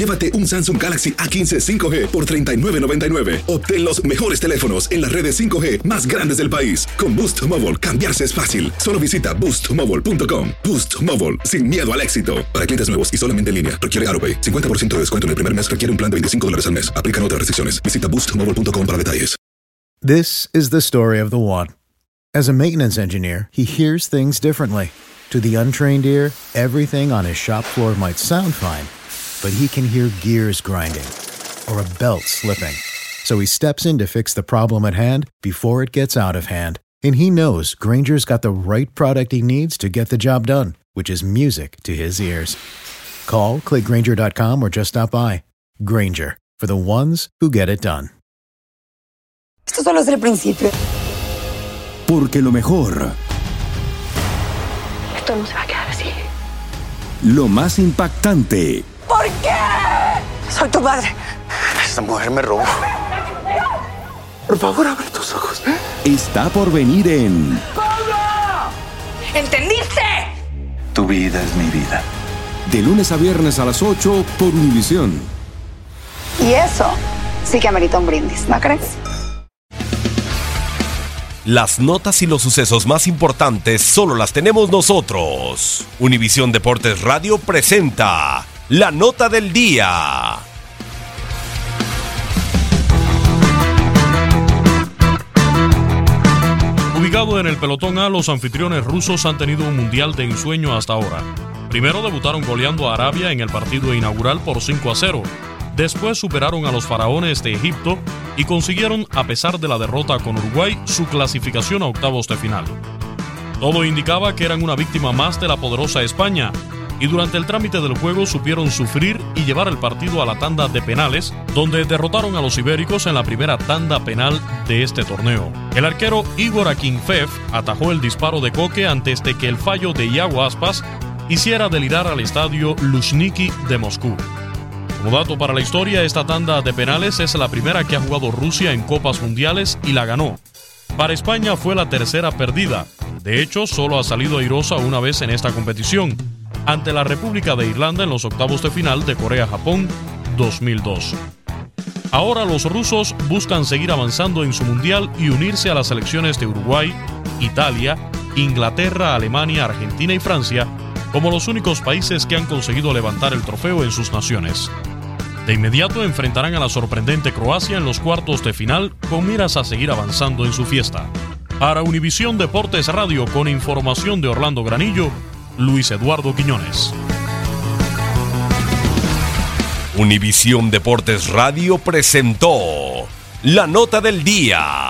llévate un Samsung Galaxy A15 5G por $39.99. Obtén los mejores teléfonos en las redes 5G más grandes del país. Con Boost Mobile, cambiarse es fácil. Solo visita boostmobile.com. Boost Mobile, sin miedo al éxito. Para clientes nuevos y solamente en línea, requiere AroPay. 50% de descuento en el primer mes requiere un plan de 25 dólares al mes. Aplican otras restricciones. Visita boostmobile.com para detalles. This is the story of the one. As a maintenance engineer, he hears things differently. To the untrained ear, everything on his shop floor might sound fine, but he can hear gears grinding or a belt slipping. So he steps in to fix the problem at hand before it gets out of hand. And he knows Granger's got the right product he needs to get the job done, which is music to his ears. Call, clickgranger.com, or just stop by. Granger, for the ones who get it done. Esto solo es el principio. Porque lo mejor, Esto no se va a quedar así. lo más impactante, ¿Por qué? Soy tu madre. Esta mujer me robó. Por favor, abre tus ojos. está por venir en ¿Entendiste? Tu vida es mi vida. De lunes a viernes a las 8 por Univisión. Y eso sí que amerita un brindis, ¿no crees? Las notas y los sucesos más importantes solo las tenemos nosotros. Univisión Deportes Radio presenta la nota del día. Ubicado en el pelotón A, los anfitriones rusos han tenido un mundial de ensueño hasta ahora. Primero debutaron goleando a Arabia en el partido inaugural por 5 a 0. Después superaron a los faraones de Egipto y consiguieron, a pesar de la derrota con Uruguay, su clasificación a octavos de final. Todo indicaba que eran una víctima más de la poderosa España, y durante el trámite del juego supieron sufrir y llevar el partido a la tanda de penales, donde derrotaron a los ibéricos en la primera tanda penal de este torneo. El arquero Igor Akinfev atajó el disparo de Coque antes de que el fallo de Iago Aspas hiciera delirar al estadio Luzhniki de Moscú. Como dato para la historia, esta tanda de penales es la primera que ha jugado Rusia en Copas Mundiales y la ganó. Para España fue la tercera perdida. De hecho, solo ha salido airosa una vez en esta competición, ante la República de Irlanda en los octavos de final de Corea-Japón 2002. Ahora los rusos buscan seguir avanzando en su mundial y unirse a las selecciones de Uruguay, Italia, Inglaterra, Alemania, Argentina y Francia como los únicos países que han conseguido levantar el trofeo en sus naciones. De inmediato enfrentarán a la sorprendente Croacia en los cuartos de final con miras a seguir avanzando en su fiesta. Para Univisión Deportes Radio con información de Orlando Granillo, Luis Eduardo Quiñones. Univisión Deportes Radio presentó la nota del día.